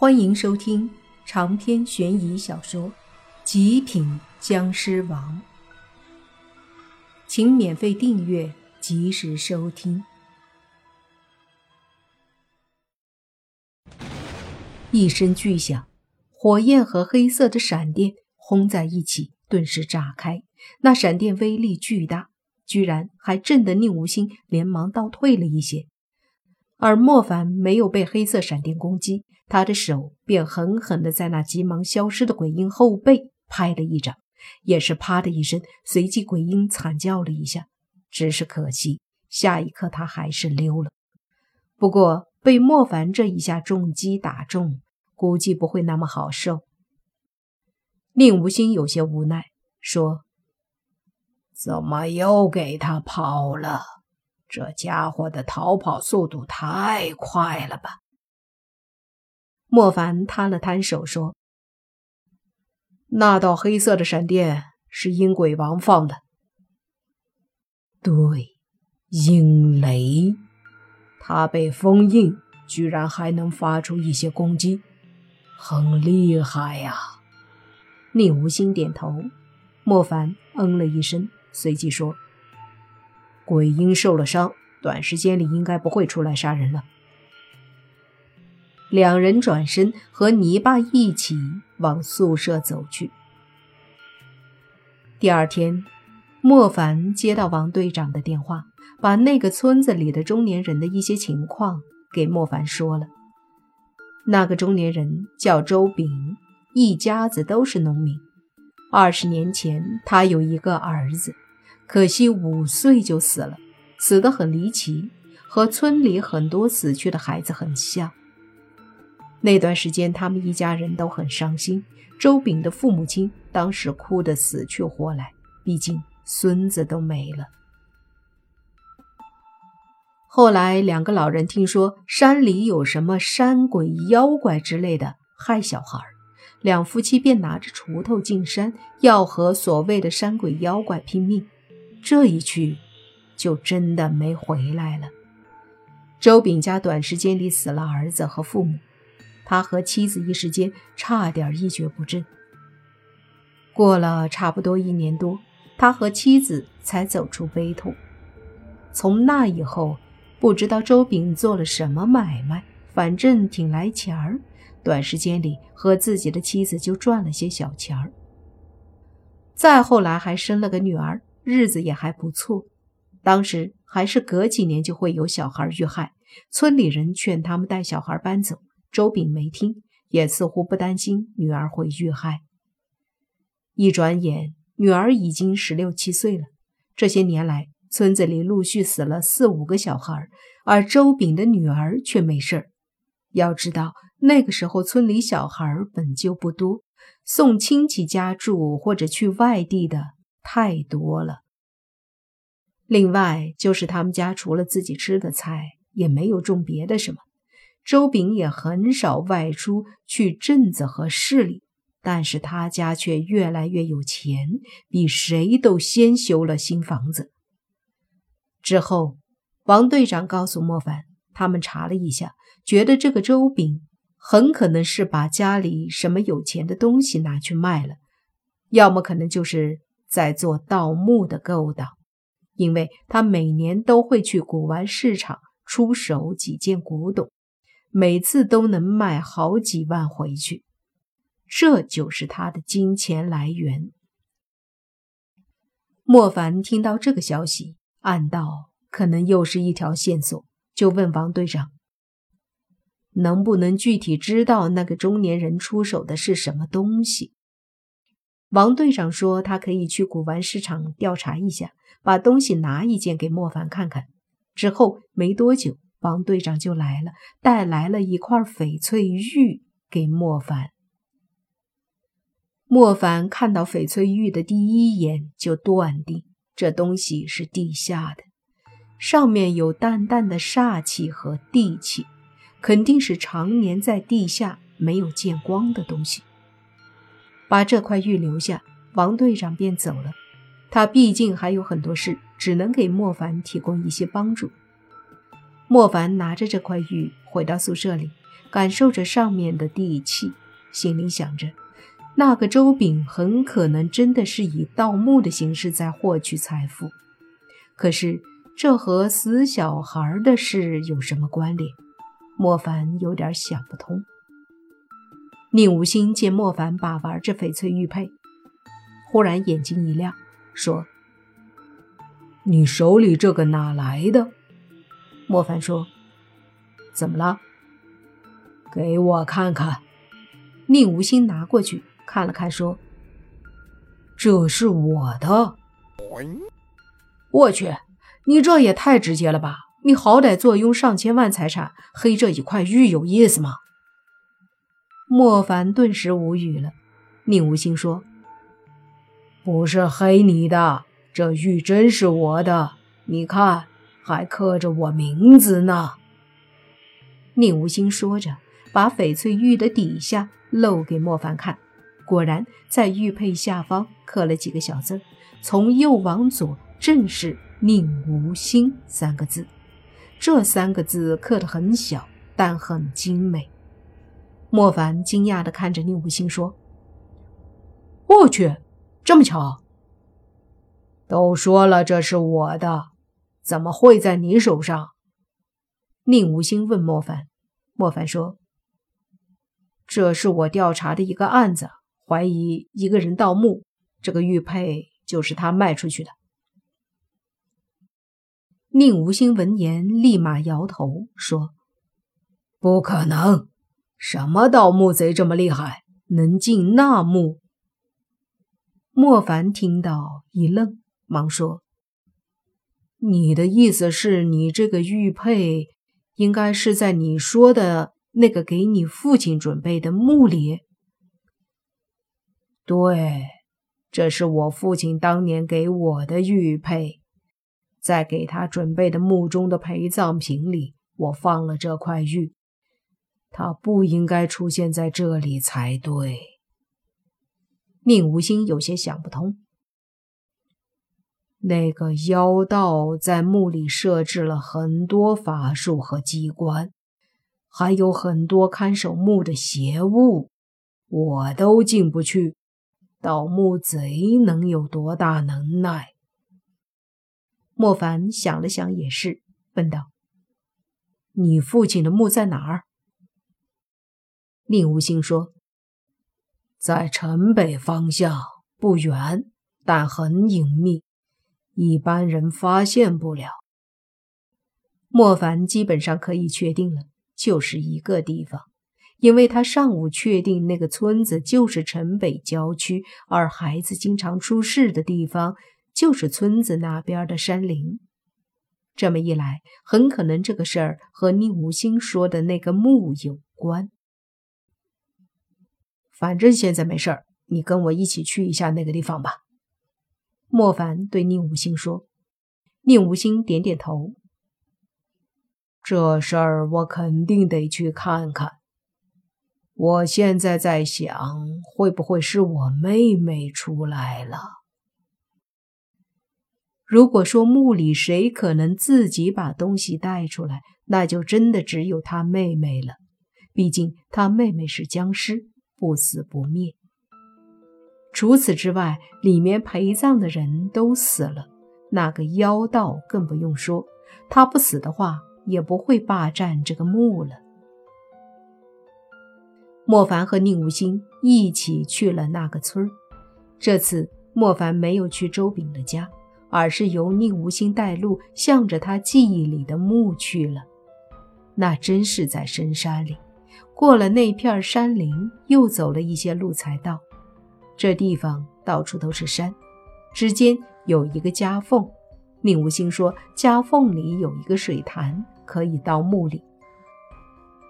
欢迎收听长篇悬疑小说《极品僵尸王》，请免费订阅，及时收听。一声巨响，火焰和黑色的闪电轰在一起，顿时炸开。那闪电威力巨大，居然还震得宁无心连忙倒退了一些。而莫凡没有被黑色闪电攻击，他的手便狠狠地在那急忙消失的鬼婴后背拍了一掌，也是啪的一声，随即鬼婴惨叫了一下。只是可惜，下一刻他还是溜了。不过被莫凡这一下重击打中，估计不会那么好受。令无心有些无奈，说：“怎么又给他跑了？”这家伙的逃跑速度太快了吧！莫凡摊了摊手说：“那道黑色的闪电是阴鬼王放的。对，阴雷，他被封印，居然还能发出一些攻击，很厉害呀！”宁无心点头，莫凡嗯了一声，随即说。鬼婴受了伤，短时间里应该不会出来杀人了。两人转身和泥巴一起往宿舍走去。第二天，莫凡接到王队长的电话，把那个村子里的中年人的一些情况给莫凡说了。那个中年人叫周炳，一家子都是农民。二十年前，他有一个儿子。可惜五岁就死了，死得很离奇，和村里很多死去的孩子很像。那段时间，他们一家人都很伤心。周炳的父母亲当时哭得死去活来，毕竟孙子都没了。后来，两个老人听说山里有什么山鬼、妖怪之类的害小孩，两夫妻便拿着锄头进山，要和所谓的山鬼妖怪拼命。这一去，就真的没回来了。周炳家短时间里死了儿子和父母，他和妻子一时间差点一蹶不振。过了差不多一年多，他和妻子才走出悲痛。从那以后，不知道周炳做了什么买卖，反正挺来钱儿，短时间里和自己的妻子就赚了些小钱儿。再后来还生了个女儿。日子也还不错，当时还是隔几年就会有小孩遇害，村里人劝他们带小孩搬走，周炳没听，也似乎不担心女儿会遇害。一转眼，女儿已经十六七岁了。这些年来，村子里陆续死了四五个小孩，而周炳的女儿却没事儿。要知道，那个时候村里小孩本就不多，送亲戚家住或者去外地的。太多了。另外就是他们家除了自己吃的菜，也没有种别的什么。周炳也很少外出去镇子和市里，但是他家却越来越有钱，比谁都先修了新房子。之后，王队长告诉莫凡，他们查了一下，觉得这个周炳很可能是把家里什么有钱的东西拿去卖了，要么可能就是。在做盗墓的勾当，因为他每年都会去古玩市场出手几件古董，每次都能卖好几万回去，这就是他的金钱来源。莫凡听到这个消息，暗道可能又是一条线索，就问王队长：“能不能具体知道那个中年人出手的是什么东西？”王队长说：“他可以去古玩市场调查一下，把东西拿一件给莫凡看看。”之后没多久，王队长就来了，带来了一块翡翠玉给莫凡。莫凡看到翡翠玉的第一眼就断定这东西是地下的，上面有淡淡的煞气和地气，肯定是常年在地下没有见光的东西。把这块玉留下，王队长便走了。他毕竟还有很多事，只能给莫凡提供一些帮助。莫凡拿着这块玉回到宿舍里，感受着上面的地气，心里想着，那个周炳很可能真的是以盗墓的形式在获取财富。可是，这和死小孩的事有什么关联？莫凡有点想不通。宁无心见莫凡把玩着翡翠玉佩，忽然眼睛一亮，说：“你手里这个哪来的？”莫凡说：“怎么了？给我看看。”宁无心拿过去看了看，说：“这是我的。”我去，你这也太直接了吧！你好歹坐拥上千万财产，黑这一块玉有意思吗？莫凡顿时无语了。宁无心说：“不是黑你的，这玉真是我的。你看，还刻着我名字呢。”宁无心说着，把翡翠玉的底下露给莫凡看，果然在玉佩下方刻了几个小字，从右往左。正是“宁无心”三个字，这三个字刻得很小，但很精美。莫凡惊讶地看着宁无心说：“我去，这么巧！都说了这是我的，怎么会在你手上？”宁无心问莫凡。莫凡说：“这是我调查的一个案子，怀疑一个人盗墓，这个玉佩就是他卖出去的。”宁无心闻言，立马摇头说：“不可能！什么盗墓贼这么厉害，能进那墓？”莫凡听到一愣，忙说：“你的意思是你这个玉佩，应该是在你说的那个给你父亲准备的墓里？”“对，这是我父亲当年给我的玉佩。”在给他准备的墓中的陪葬品里，我放了这块玉。他不应该出现在这里才对。宁无心有些想不通。那个妖道在墓里设置了很多法术和机关，还有很多看守墓的邪物，我都进不去。盗墓贼能有多大能耐？莫凡想了想，也是问道：“你父亲的墓在哪儿？”宁无心说：“在城北方向，不远，但很隐秘，一般人发现不了。”莫凡基本上可以确定了，就是一个地方，因为他上午确定那个村子就是城北郊区，而孩子经常出事的地方。就是村子那边的山林，这么一来，很可能这个事儿和宁无心说的那个墓有关。反正现在没事儿，你跟我一起去一下那个地方吧。”莫凡对宁无心说。宁无心点点头：“这事儿我肯定得去看看。我现在在想，会不会是我妹妹出来了？”如果说墓里谁可能自己把东西带出来，那就真的只有他妹妹了。毕竟他妹妹是僵尸，不死不灭。除此之外，里面陪葬的人都死了，那个妖道更不用说，他不死的话，也不会霸占这个墓了。莫凡和宁无心一起去了那个村这次莫凡没有去周炳的家。而是由宁无心带路，向着他记忆里的墓去了。那真是在深山里，过了那片山林，又走了一些路才到。这地方到处都是山，之间有一个夹缝。宁无心说，夹缝里有一个水潭，可以到墓里。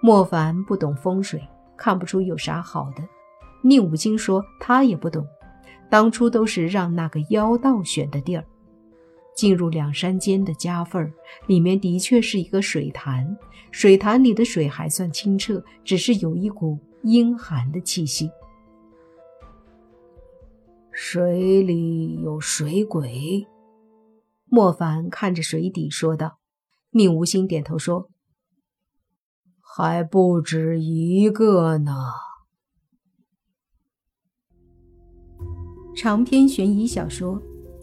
莫凡不懂风水，看不出有啥好的。宁无心说，他也不懂，当初都是让那个妖道选的地儿。进入两山间的夹缝里面的确是一个水潭，水潭里的水还算清澈，只是有一股阴寒的气息。水里有水鬼，莫凡看着水底说道。宁无心点头说：“还不止一个呢。长篇悬疑小说《